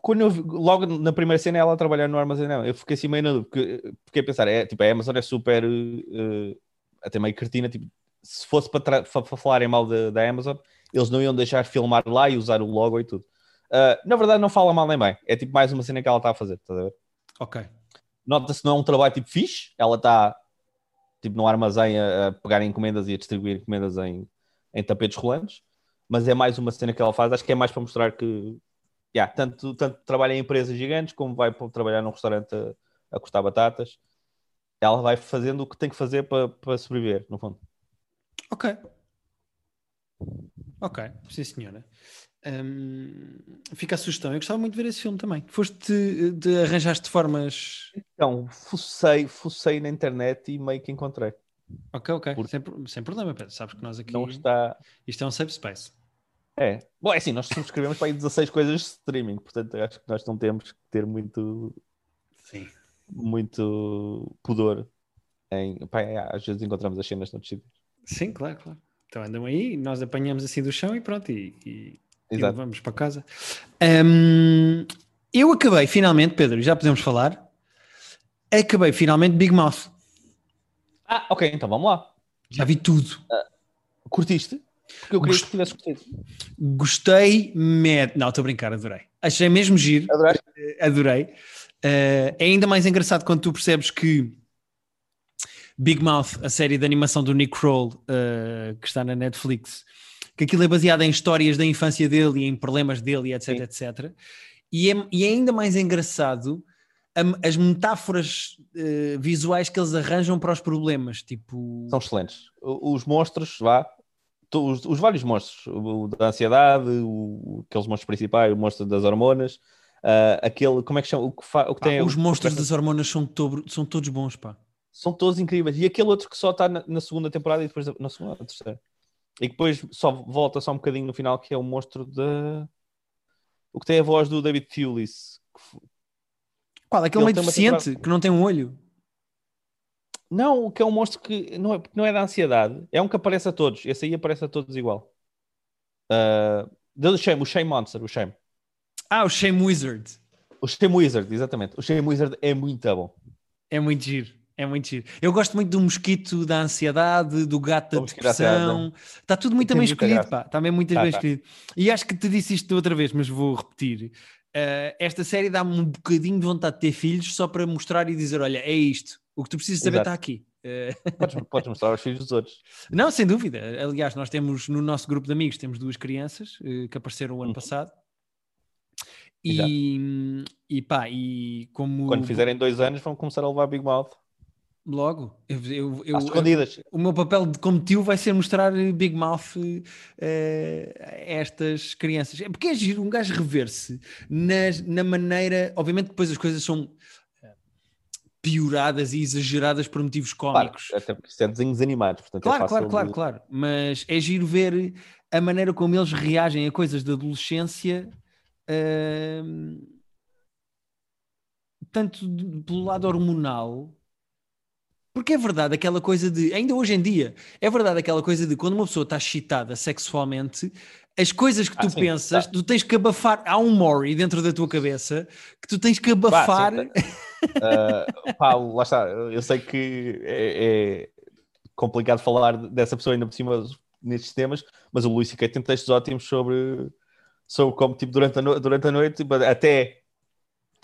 quando eu logo na primeira cena ela a trabalhar no armazém, não, eu fiquei assim meio na dúvida, porque fiquei a pensar, é, tipo, a Amazon é super eh, até meio cretina, tipo, se fosse para, fa- falarem mal da, da Amazon, eles não iam deixar filmar lá e usar o logo e tudo. Ah, na verdade, não fala mal nem bem, é tipo mais uma cena que ela está a fazer, estás a ver? Ok. Nota-se não é um trabalho tipo fixe, ela está tipo no armazém a, a pegar encomendas e a distribuir encomendas em, em tapetes rolantes, mas é mais uma cena que ela faz, acho que é mais para mostrar que yeah, tanto, tanto trabalha em empresas gigantes como vai para trabalhar num restaurante a, a cortar batatas. Ela vai fazendo o que tem que fazer para, para sobreviver, no fundo. Ok. Ok, sim senhora. Hum, fica a sugestão. Eu gostava muito de ver esse filme também. Foste de arranjaste formas. Então, fucei, fucei na internet e meio que encontrei. Ok, ok. Por- Sem, sem problema, Pedro. Sabes que nós aqui. Não está. Isto é um safe space. É. Bom, é assim, nós subscrevemos para aí 16 coisas de streaming, portanto acho que nós não temos que ter muito Sim. muito pudor em. Pá, é, às vezes encontramos as cenas noutros sítios. Sim, claro, claro. Então andam aí, nós apanhamos assim do chão e pronto, e, e, Exato. vamos para casa. Hum, eu acabei finalmente, Pedro, já podemos falar. Acabei finalmente Big Mouth. Ah, ok, então vamos lá. Já vi tudo. Curtiste? Porque eu queria Gost- que tivesse curtido. Gostei, med... não, estou a brincar, adorei. Achei mesmo giro, Adoraste? adorei. Eh, é ainda mais engraçado quando tu percebes que Big Mouth, a série de animação do Nick Kroll, eh, que está na Netflix, que aquilo é baseado em histórias da infância dele e em problemas dele, etc, Sim. etc. E é, e é ainda mais engraçado a- as metáforas eh, visuais que eles arranjam para os problemas, tipo... São excelentes. Os monstros, vá. Os, os vários monstros. O, da ansiedade, o, aqueles monstros principais, o monstro das hormonas. ah, aquele, como é que chama? O que, fa, o que Pá, tem. os o- monstros o- das hormonas são, todo- são todos bons, pá. São todos incríveis. E aquele outro que só está na, na segunda temporada e depois da- na segunda, na terceira. E que depois só volta só um bocadinho no final, que é o monstro da. o que tem a voz do David Thewlis. Qual? Aquele meio deficiente temporada... que não tem um olho? Não, que é um monstro que não é, não é da ansiedade. É um que aparece a todos. Esse aí aparece a todos igual. Uh, o Shame, o Shame Monster, o Shame. Ah, o Shame Wizard. O Shame Wizard, exatamente. O Shame Wizard é muito bom. É muito giro. É muito giro. Eu gosto muito do mosquito da ansiedade, do gato da depressão. Está tudo muito bem escolhido, pá. Está muito tá, bem tá. escolhido. E acho que te disse isto outra vez, mas vou repetir. Uh, esta série dá-me um bocadinho de vontade de ter filhos só para mostrar e dizer: olha, é isto. O que tu precisas saber está aqui. Uh... Podes, *laughs* podes, mostrar aos filhos dos outros. Não, sem dúvida. Aliás, nós temos no nosso grupo de amigos temos duas crianças uh, que apareceram o ano uhum. passado. E, e pá, e como. Quando fizerem dois anos, vão começar a levar Big Mouth. Logo, eu, eu, eu, escondidas. o meu papel de, como tio vai ser mostrar Big Mouth uh, a estas crianças. É porque é giro um gajo rever-se na maneira. Obviamente, depois as coisas são eh, pioradas e exageradas por motivos cómicos. Claro, até porque isto é desenhos animados. Portanto claro, é claro, claro, de... claro. Mas é giro ver a maneira como eles reagem a coisas da adolescência. Uh, tanto pelo lado hormonal porque é verdade aquela coisa de, ainda hoje em dia, é verdade aquela coisa de quando uma pessoa está excitada sexualmente, as coisas que tu ah, sim, pensas, tá. tu tens que abafar. Há um Mori dentro da tua cabeça que tu tens que abafar. Bah, uh, Paulo, lá está. Eu sei que é, é, complicado falar dessa pessoa ainda por cima nestes temas, mas o Luís C.K. tem textos ótimos sobre, sobre como, tipo, durante a, no, durante a noite, até,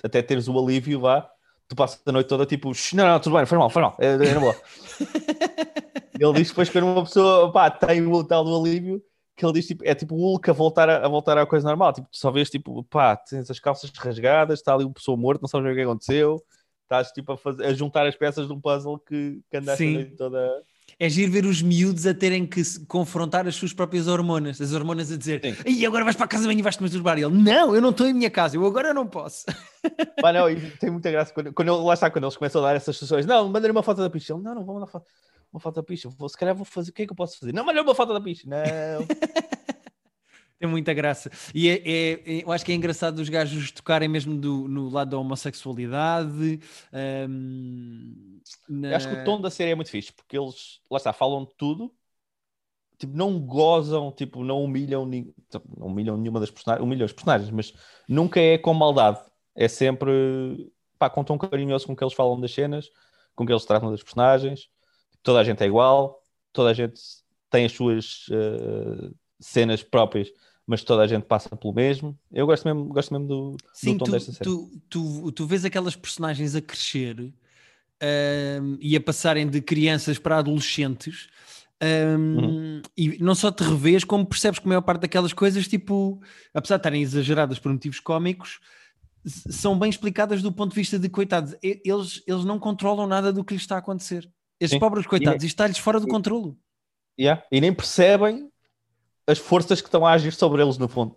até teres o alívio, vá tu passas a noite toda tipo, não, não, tudo bem, foi mal, foi mal, é, é boa. *laughs* ele diz depois que quando uma pessoa pá, tem o tal do alívio, que ele diz tipo, é tipo o Hulk a voltar a, a voltar à coisa normal. Tipo, tu só vês tipo, pá, tens as calças rasgadas, está ali uma pessoa morta, não sabes o que aconteceu, estás tipo a, fazer, a juntar as peças de um puzzle que, que andaste Sim. a noite toda é giro ver os miúdos a terem que confrontar as suas próprias hormonas, as hormonas a dizer, e agora vais para a casa bem e vais-te masturbar. E ele, não, eu não estou em minha casa, eu agora não posso. *laughs* Mas não, e tem muita graça quando, quando ele, lá está, quando eles começam a dar essas sessões, não, manda uma foto da picha. Ele, não, não vou mandar foto, uma foto da picha, vou, se calhar vou fazer, o que é que eu posso fazer? Não, manda uma foto da picha, não. *laughs* Tem muita graça. E é, é, eu acho que é engraçado os gajos tocarem mesmo do, no lado da homossexualidade. Um, na... Acho que o tom da série é muito fixe, porque eles, lá está, falam de tudo, tipo, não gozam, tipo, não humilham. Tipo, não humilham nenhuma das personagens, humilham os personagens, mas nunca é com maldade. É sempre, pá, com tom carinhoso com que eles falam das cenas, com que eles tratam das personagens. Toda a gente é igual, toda a gente tem as suas uh, cenas próprias mas toda a gente passa pelo mesmo. Eu gosto mesmo, gosto mesmo do, Sim, do tom tu, desta série. Tu, tu, tu vês aquelas personagens a crescer e a passarem de crianças para adolescentes. Um, uhum. E não só te revês, como percebes que a maior parte daquelas coisas, tipo, apesar de estarem exageradas por motivos cómicos, são bem explicadas do ponto de vista de coitados. Eles, eles não controlam nada do que lhes está a acontecer. Estes Sim. pobres coitados, isto está-lhes fora do controlo. Yeah. E nem percebem as forças que estão a agir sobre eles, no fundo.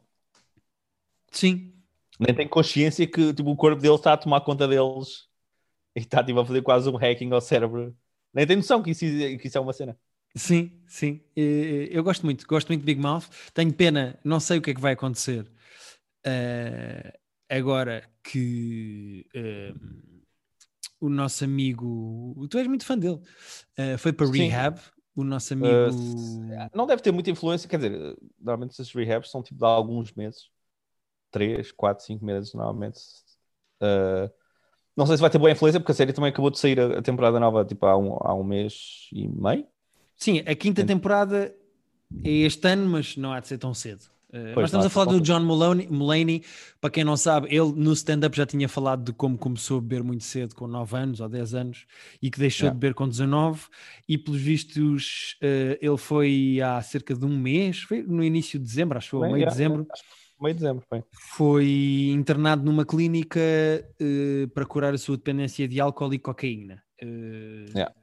Sim. Nem tem consciência que tipo, o corpo deles está a tomar conta deles e está tipo, a fazer quase um hacking ao cérebro. Nem tem noção que isso, que isso é uma cena. Sim, sim. Eu gosto muito, gosto muito de Big Mouth. Tenho pena, não sei o que é que vai acontecer uh, agora que uh, o nosso amigo, tu és muito fã dele, uh, foi para sim. Rehab o nosso amigo. Uh, não deve ter muita influência, quer dizer, normalmente esses rehabs são tipo de alguns meses 3, 4, 5 meses, normalmente. Uh, não sei se vai ter boa influência, porque a série também acabou de sair a, temporada nova tipo, há, um, há um mês e meio. Sim, a quinta temporada é este ano, mas não há de ser tão cedo. Uh, nós estamos a falar do John Mulaney, Mulaney, para quem não sabe, ele no stand-up já tinha falado de como começou a beber muito cedo, com 9 anos ou 10 anos, e que deixou yeah. de beber com 19, e pelos vistos uh, ele foi há cerca de um mês, foi no início de dezembro, acho que foi, meio yeah, de dezembro. Meio de dezembro, bem. Foi internado numa clínica uh, para curar a sua dependência de álcool e cocaína. Yeah.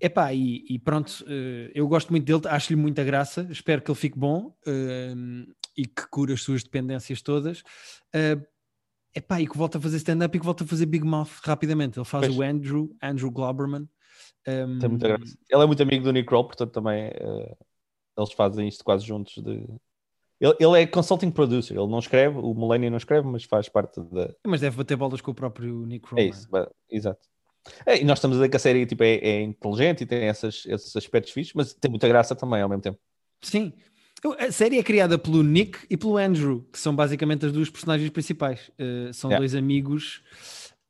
Epá, e, e pronto, uh, eu gosto muito dele, acho-lhe muita graça, espero que ele fique bom uh, e que cure as suas dependências todas. Uh, epá, e que volte a fazer stand-up e que volte a fazer Big Mouth rapidamente. Ele faz pois. o Andrew, Andrew Globerman. Um, Tem muita graça. Ele é muito amigo do Nick Kroll, portanto também uh, eles fazem isto quase juntos. De... Ele, ele é consulting producer, ele não escreve, o Millennium não escreve, mas faz parte da. Mas deve bater bolas com o próprio Nick É Roman. isso, exato. É, e nós estamos a dizer que a série tipo, é, é inteligente e tem essas, esses aspectos fixos, mas tem muita graça também ao mesmo tempo. Sim. A série é criada pelo Nick e pelo Andrew, que são basicamente as duas personagens principais. Uh, são Yeah. dois amigos,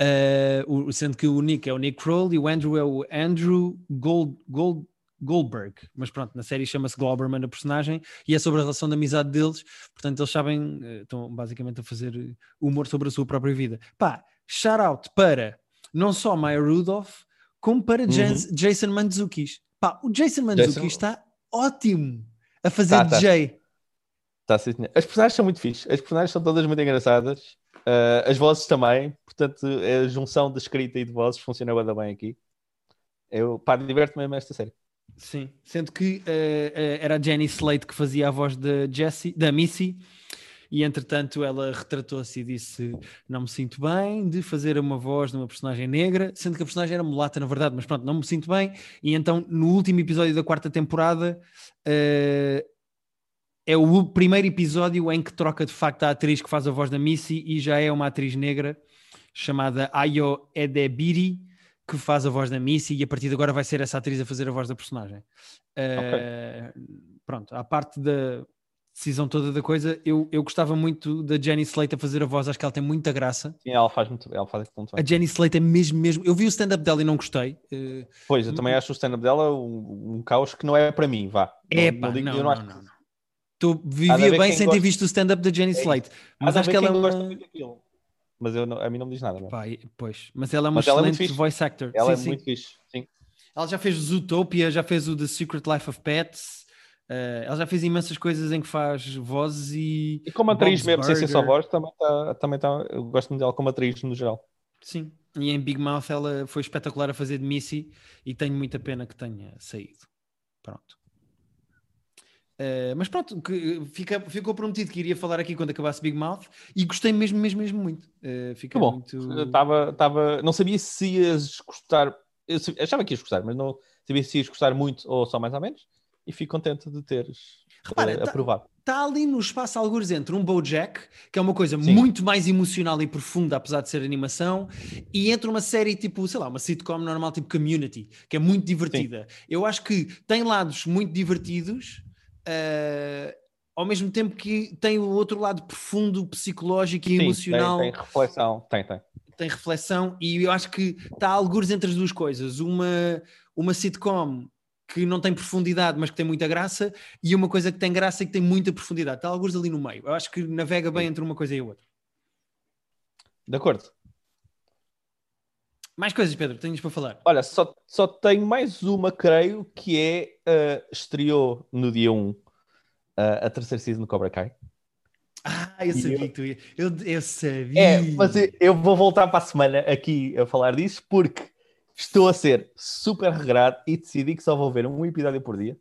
uh, o- sendo que o Nick é o Nick Kroll e o Andrew é o Andrew Gold, Gold, Goldberg. Mas pronto, na série chama-se Globerman a personagem e é sobre a relação de amizade deles. Portanto, eles sabem, uh, estão basicamente a fazer humor sobre a sua própria vida. Pá, shout out para não só Maya Rudolph, como para Jans- Jason Mantzoukas. Pá, o Jason Mantzoukas Jason- está ótimo a fazer Tá, tá. DJ. Tá, sim, senhor. As personagens são muito fixes, as personagens são todas muito engraçadas, Ah, as vozes também, portanto, a junção de escrita e de vozes funciona bué bem aqui. Eu, pá, diverto-me mesmo esta série. Sim, sendo que eh, eh, era a Jenny Slate que fazia a voz da Jessie, da Missy, e entretanto ela retratou-se e disse: Não me sinto bem de fazer uma voz de uma personagem negra, sendo que a personagem era mulata, na verdade, mas pronto, não me sinto bem. E então, no último episódio da quarta temporada, eh, é o primeiro episódio em que troca de facto a atriz que faz a voz da Missy e já é uma atriz negra chamada Ayo Edebiri que faz a voz da Missy e a partir de agora vai ser essa atriz a fazer a voz da personagem. Eh, Pronto, à parte da decisão toda da coisa, eu, eu gostava muito da Jenny Slate a fazer a voz, acho que ela tem muita graça. Sim, ela faz muito, ela faz muito A bem. Jenny Slate é mesmo, mesmo. Eu vi o stand-up dela e não gostei. eh, Pois, eu também acho o stand-up dela um, um caos que não é para mim, vá. Não- Epá, digo- não, eu não, acho não, não. Tu vivia bem sem ter goste- visto o stand-up da Jenny isso. Slate, mas acho que ela é gosta muito daquilo. Mas eu não- a mim não me diz nada. mesmo. Pá, pois, mas ela é uma Mas é excelente fixe. voice actor. Ela Sim, é sim. muito fixe. Sim. Ela já fez Zootopia, já fez o The Secret Life of Pets, eh, ela já fez imensas coisas em que faz vozes e. E como atriz Bob's mesmo, sem ser só Burger. voz, também está. Também tá, eu gosto muito dela como atriz no geral. Sim, e em Big Mouth ela foi espetacular a fazer de Missy e tenho muita pena que tenha saído. Pronto. Eh, mas pronto, que fica, ficou prometido que iria falar aqui quando acabasse Big Mouth e gostei mesmo, mesmo, mesmo muito. Uh, fica bom. muito. Tava, tava, não sabia se ias gostar. Eu achava que ias gostar, mas não sabia se ias gostar muito ou só mais ou menos. E fico contente de teres Repara, tá- aprovado. Está ali no espaço algures entre um BoJack, que é uma coisa Sim. muito mais emocional e profunda, apesar de ser animação, e entre uma série tipo, sei lá, uma sitcom normal tipo Community, que é muito divertida. Eu acho que tem lados muito divertidos, eh, ao mesmo tempo que tem o outro lado profundo, psicológico e Sim, emocional, Tem, tem reflexão. Tem, tem. tem reflexão, e eu acho que está algures entre as duas coisas. Uma, uma sitcom que não tem profundidade, mas que tem muita graça, e uma coisa que tem graça e que tem muita profundidade. Está alguns ali no meio. Eu acho que navega bem entre uma coisa e a outra. De acordo. Mais coisas, Pedro, tens para falar. Olha, só, só tenho mais uma, creio, que é eh, estreou no dia 1 eh, a terceira season do Cobra Kai. Ah, eu sabia eu- que tu ia. Eu, eu sabia. É, mas eu- eu vou voltar para a semana aqui a falar disso porque estou a ser super regrado e decidi que só vou ver um episódio por dia.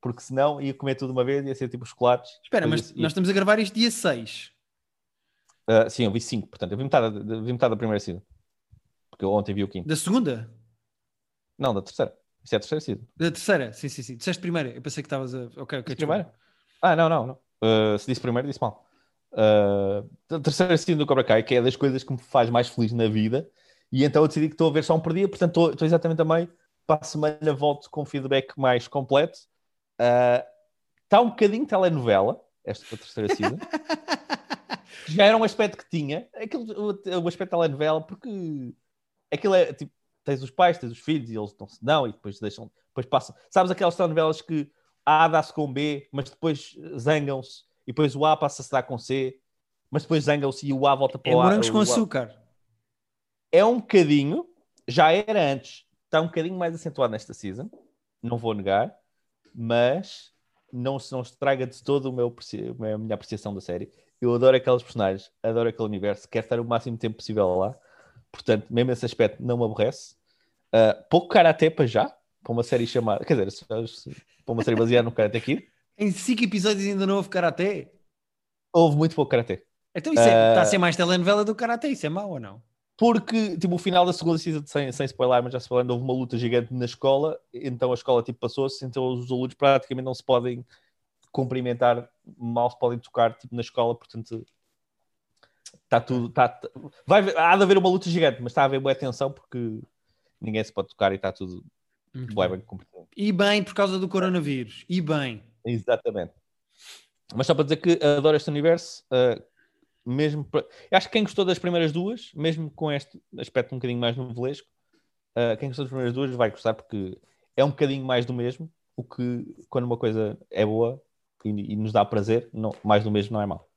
Porque senão ia comer tudo de uma vez, ia ser tipo chocolates. Espera, mas ia- nós estamos a gravar isto dia 6. Ah, sim, eu vi 5, portanto, eu vi metade, da- vi metade da primeira season. Porque eu ontem vi o quinto. Da segunda? Não, da terceira. Isso é a terceira season. Da terceira? Sim, sim, sim. Disseste primeira. Eu pensei que estavas a. Ok, ok. Primeiro? Ah, não, não, não. Ah, se disse primeiro, disse mal. Ah, a terceira season do Cobra Kai, que é das coisas que me faz mais feliz na vida. E então eu decidi que estou a ver só um por dia, portanto estou, estou exatamente a meio. Para a semana volto com feedback mais completo. Está um bocadinho telenovela, esta terceira season. *laughs* Já era um aspecto que tinha. Aquilo, o, o aspecto telenovela, porque aquilo é tipo, tens os pais, tens os filhos e eles não se dão e depois deixam, depois passam. Sabes aquelas telenovelas que A dá-se com B, mas depois zangam-se e depois o A passa-se a dar com C, mas depois zangam-se e o A volta para É o A. morangos com açúcar. É um bocadinho, já era antes, está um bocadinho mais acentuado nesta season, não vou negar, mas não se não estraga de todo o meu, a minha apreciação da série. Eu adoro aqueles personagens, adoro aquele universo, quero estar o máximo tempo possível lá, portanto, mesmo esse aspecto não me aborrece. Ah, pouco karaté para já, para uma série chamada, quer dizer, para uma série baseada no Karate Kid, *laughs* Em 5 episódios ainda não houve karaté. houve muito pouco karaté. Então isso é- Ah. está a ser mais telenovela do karaté. Isso é mau ou não? Porque, tipo, o final da segunda season, sem, sem spoiler, mas já spoilando, houve uma luta gigante na escola, então a escola, tipo, passou-se, então os alunos praticamente não se podem cumprimentar, mal se podem tocar, tipo na escola, portanto está tudo. Tá, vai, há de haver uma luta gigante, mas está a haver boa atenção porque ninguém se pode tocar e está tudo bem, bem cumprido. E bem por causa do coronavírus, e bem. Exatamente. Mas só para dizer que adoro este universo, uh, mesmo. Acho que quem gostou das primeiras duas, mesmo com este aspecto um bocadinho mais novelesco, uh, quem gostou das primeiras duas vai gostar porque é um bocadinho mais do mesmo. O que, quando uma coisa é boa e, e nos dá prazer, não, mais do mesmo não é mau.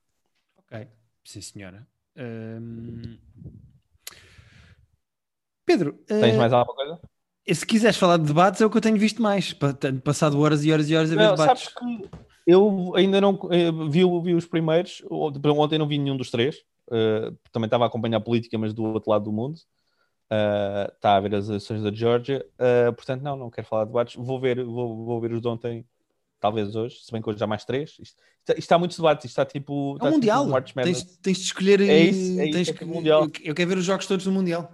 Ok, sim senhora. Um... Pedro, tens uh... mais alguma coisa? Se quiseres falar de debates, é o que eu tenho visto mais. Tenho passado horas e horas e horas a ver não, debates. Sabes que eu ainda não eh, vi, vi os primeiros, ontem não vi nenhum dos três. Uh, também estava a acompanhar a política, mas do outro lado do mundo. Uh, está a ver as eleições da Georgia. Uh, portanto, não, não quero falar de debates. Vou ver, vou, vou ver os de ontem, talvez hoje, se bem que hoje há mais três. Isto, isto, isto há muitos debates, isto está tipo. É um tipo Mundial. Tipo tens, tens de escolher. É isso, é isso, tens é que, mundial. Eu, eu quero ver os jogos todos do Mundial.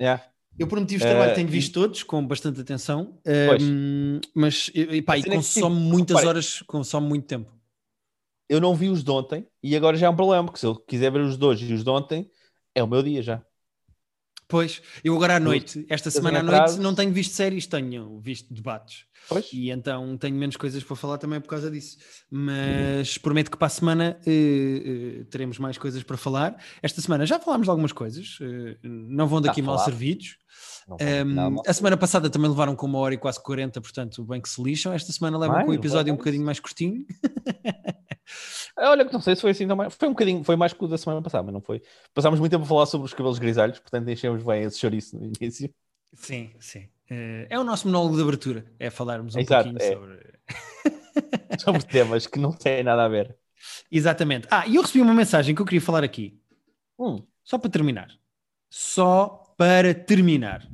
Yeah. Eu por motivos de trabalho uh, tenho visto e... todos com bastante atenção, uh, mas e, pá, e é consome tipo, muitas repare, horas, consome muito tempo. Eu não vi os de ontem e agora já é um problema, porque se eu quiser ver os de hoje e os de ontem, é o meu dia já. Pois, eu agora à noite, esta semana à noite, não tenho visto séries, tenho visto debates. Pois. E então tenho menos coisas para falar também por causa disso. Mas prometo que para a semana uh, uh, teremos mais coisas para falar. Esta semana já falámos de algumas coisas, uh, não vão daqui mal servidos. Um, a semana passada também levaram com uma hora e quase 40, portanto, bem que se lixam. Esta semana levam com o episódio um bocadinho mais curtinho. *laughs* Olha, não sei se foi assim. Foi um bocadinho, foi mais que o da semana passada, mas não foi. Passámos muito tempo a falar sobre os cabelos grisalhos, portanto enchemos bem esse chouriço no início. Sim, sim. Eh, é o nosso monólogo de abertura, é falarmos um Exato, pouquinho é. sobre... *laughs* sobre temas que não têm nada a ver. Exatamente. Ah, e eu recebi uma mensagem que eu queria falar aqui. Hum. Só para terminar. Só para terminar.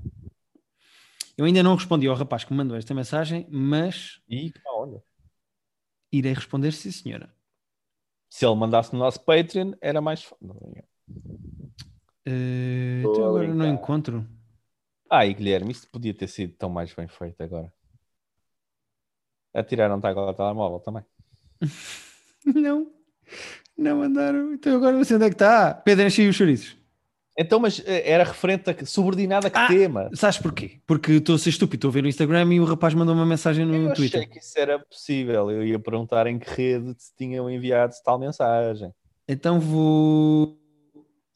Eu ainda não respondi ao rapaz que me mandou esta mensagem, mas... E, olha. Irei responder, sim senhora. Se ele mandasse no nosso Patreon, era mais fácil. Uh, então agora não encontro. Ai, Guilherme, isto podia ter sido tão mais bem feito agora. Atiraram-te agora o telemóvel também. *laughs* não, não mandaram. Então agora não sei onde é que está. Pedro, enchi os chouriços. Então, mas eh, era referente a subordinada a que ah, tema? Sabes porquê? Porque estou a ser estúpido, estou a ver no Instagram e o rapaz mandou uma mensagem no eu Twitter. Eu achei que isso era possível. Eu ia perguntar em que rede te tinham enviado tal mensagem. Então vou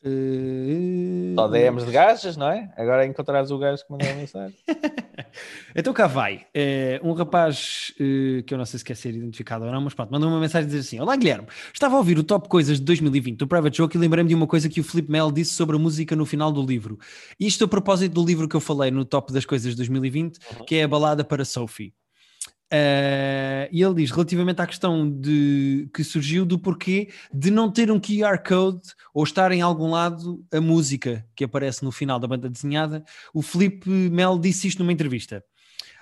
Uh... Só DMs de gajas, não é? Agora encontrarás o gajo que mandou a mensagem. *laughs* então cá vai. Uh, um rapaz uh, que eu não sei se quer ser identificado ou não, mas pronto, mandou uma mensagem dizer assim: Olá Guilherme, estava a ouvir o Top Coisas de 2020 do Private Joke e lembrei-me de uma coisa que o Felipe Mel disse sobre a música no final do livro. Isto a propósito do livro que eu falei no Top das Coisas de 2020, uhum. que é a balada para Sophie. Uh, e ele diz relativamente à questão de que surgiu do porquê de não ter um QR Code ou estar em algum lado a música que aparece no final da banda desenhada, o Felipe Mel disse isto numa entrevista.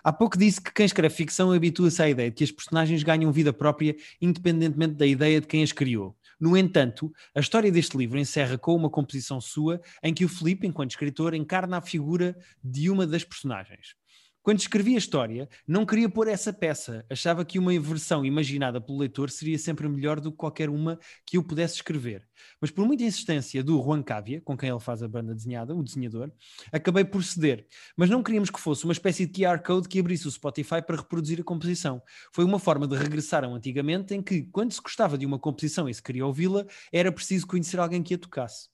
Há pouco disse que quem escreve ficção habitua-se à ideia de que as personagens ganham vida própria independentemente da ideia de quem as criou. No entanto, a história deste livro encerra com uma composição sua em que o Felipe, enquanto escritor, encarna a figura de uma das personagens. Quando escrevi a história, não queria pôr essa peça. Achava que uma versão imaginada pelo leitor seria sempre melhor do que qualquer uma que eu pudesse escrever. Mas por muita insistência do Juan Cavia, com quem ele faz a banda desenhada, o desenhador, acabei por ceder. Mas não queríamos que fosse uma espécie de QR Code que abrisse o Spotify para reproduzir a composição. Foi uma forma de regressar ao antigamente em que, quando se gostava de uma composição e se queria ouvi-la, era preciso conhecer alguém que a tocasse.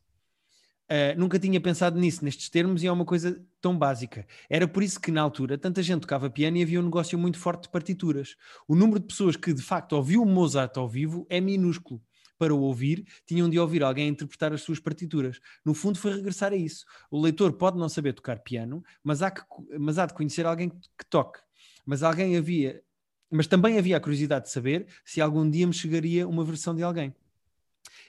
Uh, nunca tinha pensado nisso, nestes termos, e é uma coisa tão básica. Era por isso que, na altura, tanta gente tocava piano e havia um negócio muito forte de partituras. O número de pessoas que, de facto, ouviu Mozart ao vivo é minúsculo. Para o ouvir, tinham de ouvir alguém interpretar as suas partituras. No fundo, foi regressar a isso. O leitor pode não saber tocar piano, mas há, que, mas há de conhecer alguém que toque. Mas alguém havia, mas também havia a curiosidade de saber se algum dia me chegaria uma versão de alguém.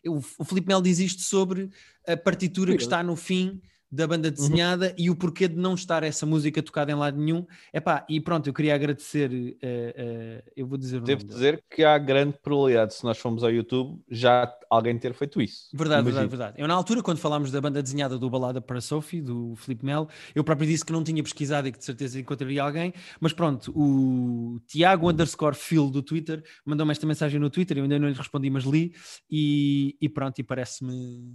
O, o Felipe Mel diz isto sobre a partitura que está no fim da banda desenhada e o porquê de não estar essa música tocada em lado nenhum. Epá, e pronto, eu queria agradecer, eh, eh, eu vou dizer Devo dizer que há grande probabilidade, se nós formos ao YouTube, já alguém ter feito isso. Verdade, verdade, verdade. Eu, na altura, quando falámos da banda desenhada do Balada para Sophie, do Filipe Melo, eu próprio disse que não tinha pesquisado e que de certeza encontraria alguém, mas pronto, o Tiago underscore Phil do Twitter mandou-me esta mensagem no Twitter, eu ainda não lhe respondi, mas li, e, e pronto, e parece-me.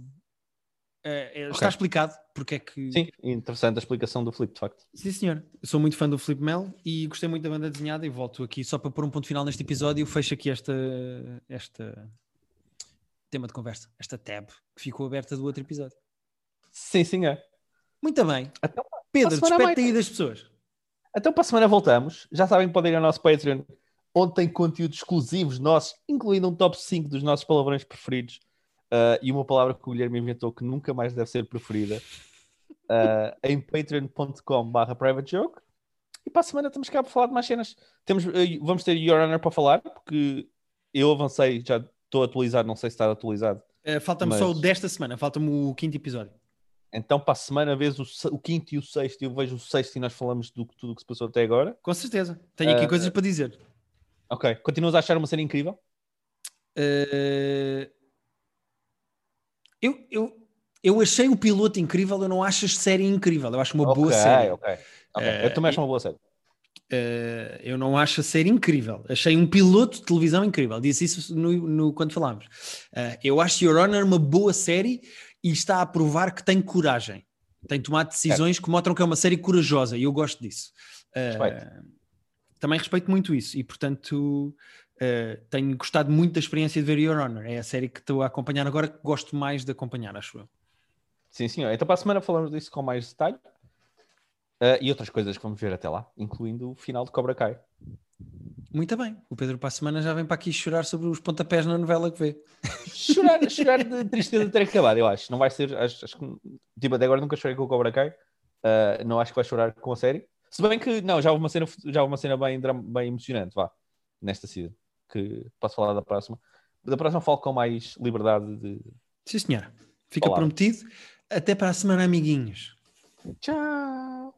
Eh, eh, Está Ok. explicado porque é que. Sim, interessante a explicação do Flip, de facto. Sim, senhor. Eu sou muito fã do Filipe Melo e gostei muito da banda desenhada e volto aqui só para pôr um ponto final neste episódio. Fecho aqui esta, esta tema de conversa, esta tab que ficou aberta do outro episódio. Sim, é. Muito bem. Então, Pedro, para a semana despete aí das pessoas. Então, para a semana voltamos. Já sabem que podem ir ao nosso Patreon, onde tem conteúdos exclusivos nossos, incluindo um top 5 dos nossos palavrões preferidos. Ah, e uma palavra que o Guilherme inventou que nunca mais deve ser preferida. ah, em patreon.com.br private joke. E para a semana estamos cá para falar de mais cenas. Temos, eh, vamos ter Your Honor para falar, porque eu avancei, já estou atualizado, não sei se está atualizado. Eh, Falta-me só o Mas- desta semana, falta-me o quinto episódio. Então, para a semana, vez o, o quinto e o sexto, eu vejo o sexto e nós falamos do tudo o que se passou até agora. Com certeza. Tenho aqui coisas para dizer. Ok. Continuas a achar uma cena incrível? Eh, eu, eu, eu achei o piloto incrível, eu não acho a série incrível. Eu acho uma boa ok, série. ok. ok. Eh, eu também acho uma boa série. Uh, eu não acho a série incrível. Achei um piloto de televisão incrível. Disse isso no, no- quando falámos. Uh, eu acho Your Honor uma boa série e está a provar que tem coragem. Tem tomado decisões que mostram que é uma série corajosa e eu gosto disso. Uh, Respeito. também respeito muito isso e, portanto, uh, tenho gostado muito da experiência de ver Your Honor. É a série que estou a acompanhar agora que gosto mais de acompanhar, acho eu. Sim, senhor. Então, para a semana falamos disso com mais detalhe. Eh, e outras coisas que vamos ver até lá, incluindo o final de Cobra Kai. Muito bem. O Pedro para a semana já vem para aqui chorar sobre os pontapés na novela que vê. Chorar, chorar de tristeza de ter acabado, eu acho. Não vai ser. Acho, acho que, tipo, até agora nunca chorei com o Cobra Kai. Eh, não acho que vai chorar com a série. Se bem que, não, já houve uma cena, já houve uma cena bem, bem emocionante, vá, nesta season. Que posso falar da próxima. Da próxima falo com mais liberdade de. Sim, senhora. Fica Olá. prometido. Até para a semana, amiguinhos. Tchau!